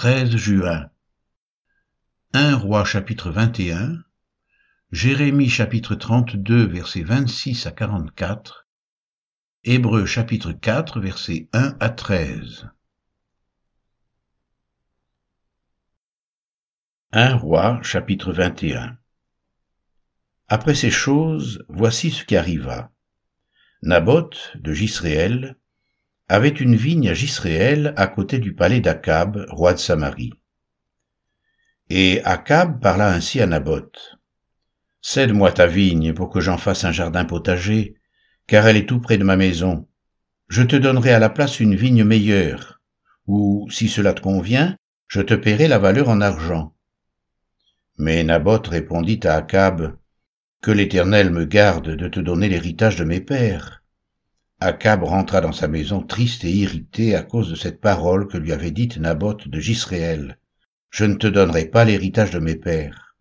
13 juin. 1 roi chapitre 21, Jérémie chapitre 32 versets 26 à 44, Hébreux chapitre 4 versets 1 à 13. 1 roi chapitre 21 Après ces choses, voici ce qui arriva. Naboth de Gisréel avait une vigne à Gisréel à côté du palais d'Akab, roi de Samarie. Et Akab parla ainsi à Naboth. Cède-moi ta vigne pour que j'en fasse un jardin potager, car elle est tout près de ma maison. Je te donnerai à la place une vigne meilleure, ou, si cela te convient, je te paierai la valeur en argent. Mais Naboth répondit à Akab, Que l'Éternel me garde de te donner l'héritage de mes pères. Akab rentra dans sa maison triste et irrité à cause de cette parole que lui avait dite Naboth de Gisréel. Je ne te donnerai pas l'héritage de mes pères.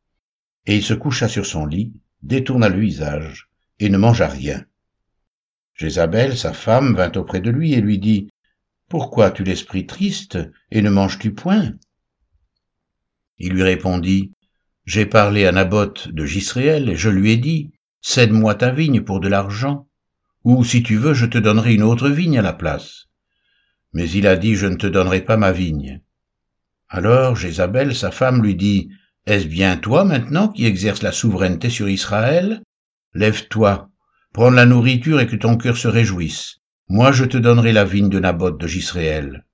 Et il se coucha sur son lit, détourna le visage, et ne mangea rien. Jézabel, sa femme, vint auprès de lui et lui dit, Pourquoi as-tu l'esprit triste, et ne manges-tu point? Il lui répondit, J'ai parlé à Naboth de Gisréel, et je lui ai dit, Cède-moi ta vigne pour de l'argent ou si tu veux, je te donnerai une autre vigne à la place. Mais il a dit, je ne te donnerai pas ma vigne. Alors Jézabel, sa femme, lui dit, Est-ce bien toi maintenant qui exerces la souveraineté sur Israël? Lève-toi, prends la nourriture et que ton cœur se réjouisse. Moi je te donnerai la vigne de Naboth de Gisréel.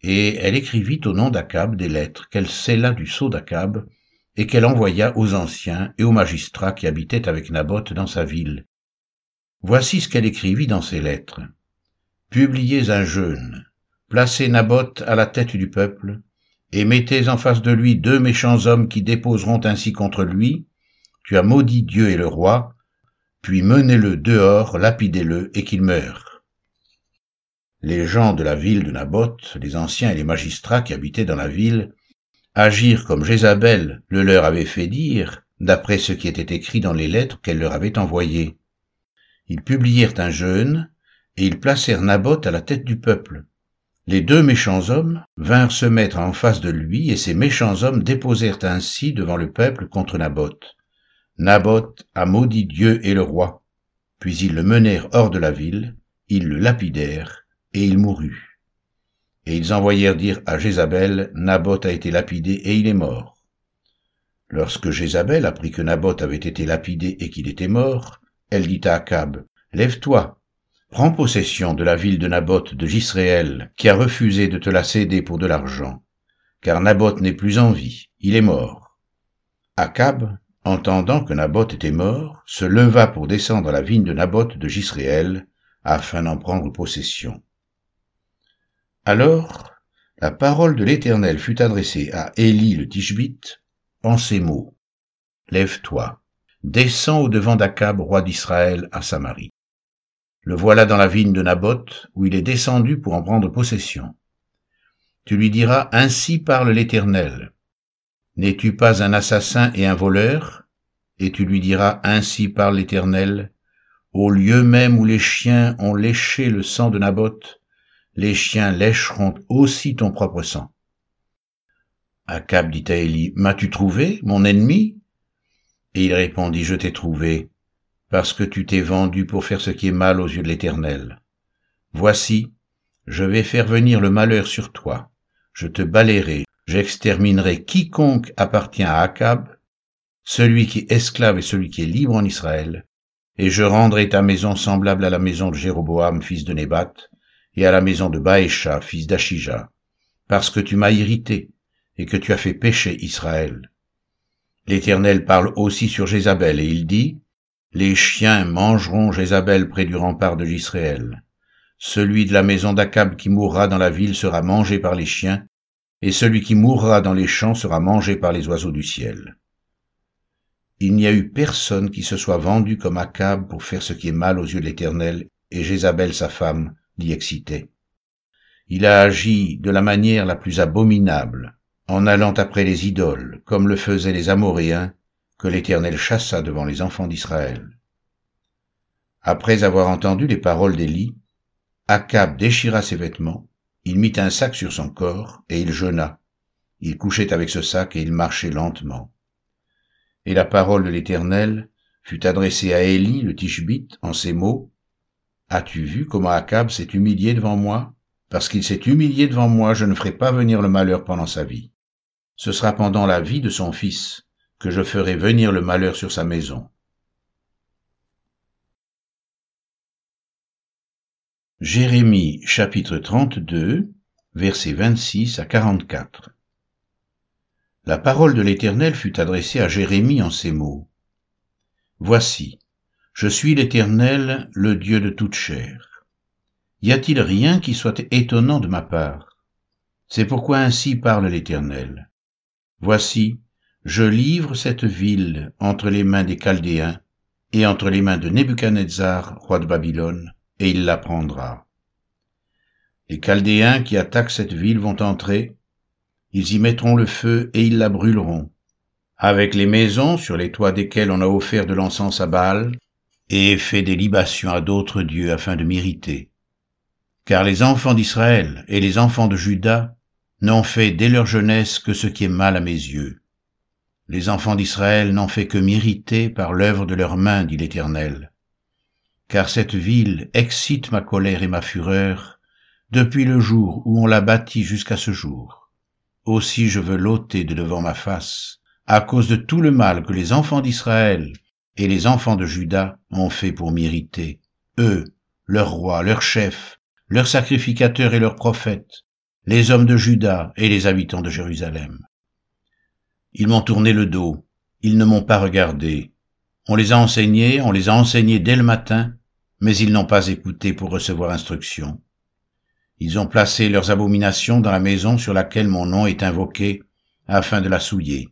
Et elle écrivit au nom d'Akab des lettres qu'elle scella du sceau d'Akab, et qu'elle envoya aux anciens et aux magistrats qui habitaient avec Naboth dans sa ville, Voici ce qu'elle écrivit dans ses lettres. Publiez un jeûne, placez Naboth à la tête du peuple, et mettez en face de lui deux méchants hommes qui déposeront ainsi contre lui, tu as maudit Dieu et le roi, puis menez-le dehors, lapidez-le, et qu'il meure. Les gens de la ville de Naboth, les anciens et les magistrats qui habitaient dans la ville, agirent comme Jézabel le leur avait fait dire, d'après ce qui était écrit dans les lettres qu'elle leur avait envoyées ils publièrent un jeûne, et ils placèrent Naboth à la tête du peuple. Les deux méchants hommes vinrent se mettre en face de lui, et ces méchants hommes déposèrent ainsi devant le peuple contre Naboth. Naboth a maudit Dieu et le roi. Puis ils le menèrent hors de la ville, ils le lapidèrent, et il mourut. Et ils envoyèrent dire à Jézabel, Naboth a été lapidé et il est mort. Lorsque Jézabel apprit que Naboth avait été lapidé et qu'il était mort, elle dit à Akab, Lève-toi, prends possession de la ville de Naboth de Gisréel, qui a refusé de te la céder pour de l'argent, car Naboth n'est plus en vie, il est mort. Akab, entendant que Naboth était mort, se leva pour descendre la vigne de Naboth de Gisréel, afin d'en prendre possession. Alors, la parole de l'Éternel fut adressée à Élie le Tishbite en ces mots. Lève-toi, descend au-devant d'Akab, roi d'Israël, à Samarie. Le voilà dans la vigne de Naboth, où il est descendu pour en prendre possession. Tu lui diras, Ainsi parle l'Éternel. N'es-tu pas un assassin et un voleur? Et tu lui diras, Ainsi parle l'Éternel. Au lieu même où les chiens ont léché le sang de Naboth, les chiens lécheront aussi ton propre sang. Akab dit à Élie, M'as-tu trouvé, mon ennemi? Et il répondit, Je t'ai trouvé, parce que tu t'es vendu pour faire ce qui est mal aux yeux de l'Éternel. Voici, je vais faire venir le malheur sur toi, je te balayerai, j'exterminerai quiconque appartient à Akab, celui qui est esclave et celui qui est libre en Israël, et je rendrai ta maison semblable à la maison de Jéroboam, fils de Nébat, et à la maison de Baécha, fils d'Achija, parce que tu m'as irrité, et que tu as fait pécher Israël. L'Éternel parle aussi sur Jézabel, et il dit, Les chiens mangeront Jézabel près du rempart de l'Israël. Celui de la maison d'Akab qui mourra dans la ville sera mangé par les chiens, et celui qui mourra dans les champs sera mangé par les oiseaux du ciel. Il n'y a eu personne qui se soit vendu comme Akab pour faire ce qui est mal aux yeux de l'Éternel, et Jézabel sa femme l'y excitait. Il a agi de la manière la plus abominable, en allant après les idoles, comme le faisaient les Amoréens, que l'Éternel chassa devant les enfants d'Israël. Après avoir entendu les paroles d'Élie, Akab déchira ses vêtements, il mit un sac sur son corps, et il jeûna. Il couchait avec ce sac et il marchait lentement. Et la parole de l'Éternel fut adressée à Élie le Tishbite en ces mots. As-tu vu comment Akab s'est humilié devant moi? Parce qu'il s'est humilié devant moi, je ne ferai pas venir le malheur pendant sa vie. Ce sera pendant la vie de son fils que je ferai venir le malheur sur sa maison. Jérémie chapitre 32 versets 26 à 44 La parole de l'Éternel fut adressée à Jérémie en ces mots. Voici, je suis l'Éternel, le Dieu de toute chair. Y a-t-il rien qui soit étonnant de ma part? C'est pourquoi ainsi parle l'Éternel. Voici, je livre cette ville entre les mains des Chaldéens et entre les mains de Nebuchadnezzar, roi de Babylone, et il la prendra. Les Chaldéens qui attaquent cette ville vont entrer, ils y mettront le feu et ils la brûleront, avec les maisons sur les toits desquelles on a offert de l'encens à Baal et fait des libations à d'autres dieux afin de m'irriter. Car les enfants d'Israël et les enfants de Juda n'ont fait dès leur jeunesse que ce qui est mal à mes yeux. Les enfants d'Israël n'ont fait que m'irriter par l'œuvre de leurs mains, dit l'Éternel car cette ville excite ma colère et ma fureur depuis le jour où on l'a bâtie jusqu'à ce jour. Aussi je veux l'ôter de devant ma face, à cause de tout le mal que les enfants d'Israël et les enfants de Juda ont fait pour m'irriter, eux, leurs rois, leurs chefs, leurs sacrificateurs et leurs prophètes, les hommes de Juda et les habitants de Jérusalem. Ils m'ont tourné le dos, ils ne m'ont pas regardé. On les a enseignés, on les a enseignés dès le matin, mais ils n'ont pas écouté pour recevoir instruction. Ils ont placé leurs abominations dans la maison sur laquelle mon nom est invoqué, afin de la souiller.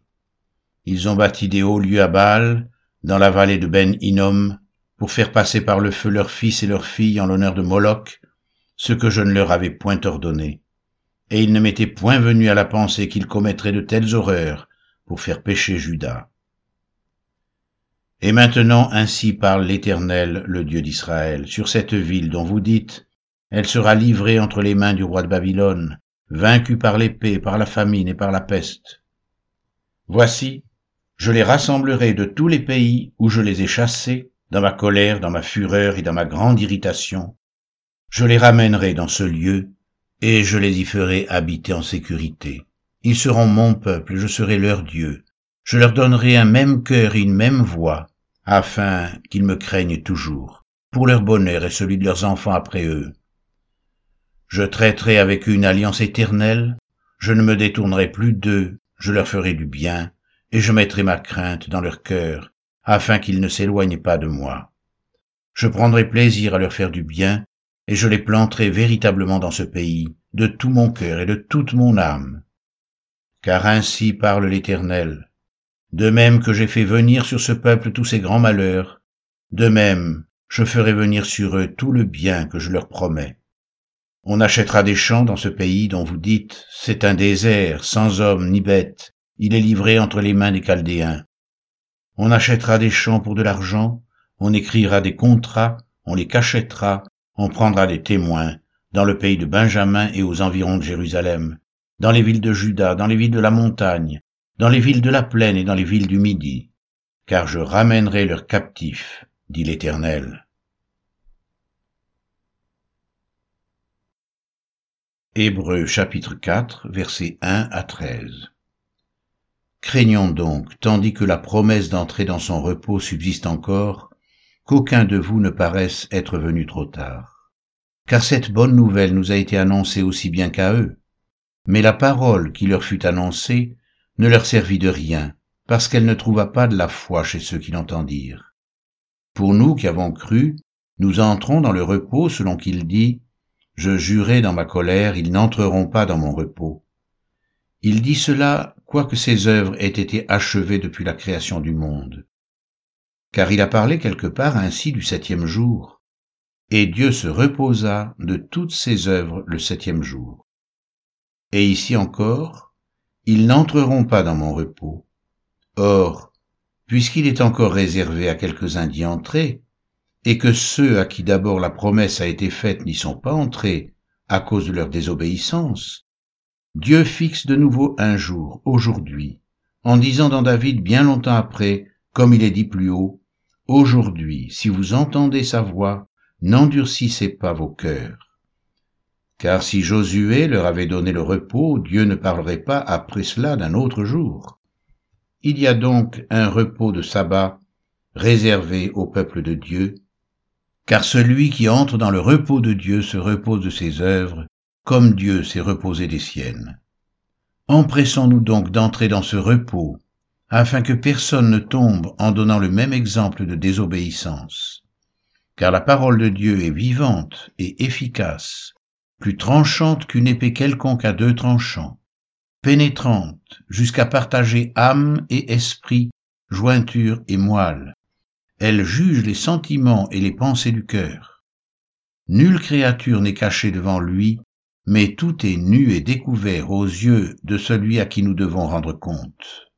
Ils ont bâti des hauts lieux à Baal, dans la vallée de Ben Hinnom, pour faire passer par le feu leurs fils et leurs filles en l'honneur de Moloch, ce que je ne leur avais point ordonné. Et il ne m'était point venu à la pensée qu'ils commettraient de telles horreurs pour faire pécher Judas. Et maintenant ainsi parle l'Éternel, le Dieu d'Israël, sur cette ville dont vous dites, elle sera livrée entre les mains du roi de Babylone, vaincue par l'épée, par la famine et par la peste. Voici, je les rassemblerai de tous les pays où je les ai chassés, dans ma colère, dans ma fureur et dans ma grande irritation. Je les ramènerai dans ce lieu, et je les y ferai habiter en sécurité. Ils seront mon peuple, je serai leur Dieu. Je leur donnerai un même cœur et une même voix, afin qu'ils me craignent toujours, pour leur bonheur et celui de leurs enfants après eux. Je traiterai avec eux une alliance éternelle, je ne me détournerai plus d'eux, je leur ferai du bien, et je mettrai ma crainte dans leur cœur, afin qu'ils ne s'éloignent pas de moi. Je prendrai plaisir à leur faire du bien, et je les planterai véritablement dans ce pays, de tout mon cœur et de toute mon âme. Car ainsi parle l'Éternel, de même que j'ai fait venir sur ce peuple tous ces grands malheurs, de même je ferai venir sur eux tout le bien que je leur promets. On achètera des champs dans ce pays dont vous dites, c'est un désert, sans homme ni bête, il est livré entre les mains des Chaldéens. On achètera des champs pour de l'argent, on écrira des contrats, on les cachètera, on prendra des témoins, dans le pays de Benjamin et aux environs de Jérusalem, dans les villes de Juda, dans les villes de la montagne, dans les villes de la plaine et dans les villes du Midi, car je ramènerai leurs captifs, dit l'Éternel. Hébreux chapitre 4 versets 1 à 13 Craignons donc, tandis que la promesse d'entrer dans son repos subsiste encore, qu'aucun de vous ne paraisse être venu trop tard. Car cette bonne nouvelle nous a été annoncée aussi bien qu'à eux. Mais la parole qui leur fut annoncée ne leur servit de rien, parce qu'elle ne trouva pas de la foi chez ceux qui l'entendirent. Pour nous qui avons cru, nous entrons dans le repos selon qu'il dit, Je jurai dans ma colère, ils n'entreront pas dans mon repos. Il dit cela, quoique ses œuvres aient été achevées depuis la création du monde. Car il a parlé quelque part ainsi du septième jour. Et Dieu se reposa de toutes ses œuvres le septième jour. Et ici encore, ils n'entreront pas dans mon repos. Or, puisqu'il est encore réservé à quelques-uns d'y entrer, et que ceux à qui d'abord la promesse a été faite n'y sont pas entrés à cause de leur désobéissance, Dieu fixe de nouveau un jour, aujourd'hui, en disant dans David bien longtemps après, comme il est dit plus haut, Aujourd'hui, si vous entendez sa voix, n'endurcissez pas vos cœurs. Car si Josué leur avait donné le repos, Dieu ne parlerait pas après cela d'un autre jour. Il y a donc un repos de sabbat réservé au peuple de Dieu, car celui qui entre dans le repos de Dieu se repose de ses œuvres, comme Dieu s'est reposé des siennes. Empressons-nous donc d'entrer dans ce repos, afin que personne ne tombe en donnant le même exemple de désobéissance. Car la parole de Dieu est vivante et efficace, plus tranchante qu'une épée quelconque à deux tranchants, pénétrante jusqu'à partager âme et esprit, jointure et moelle. Elle juge les sentiments et les pensées du cœur. Nulle créature n'est cachée devant lui, mais tout est nu et découvert aux yeux de celui à qui nous devons rendre compte.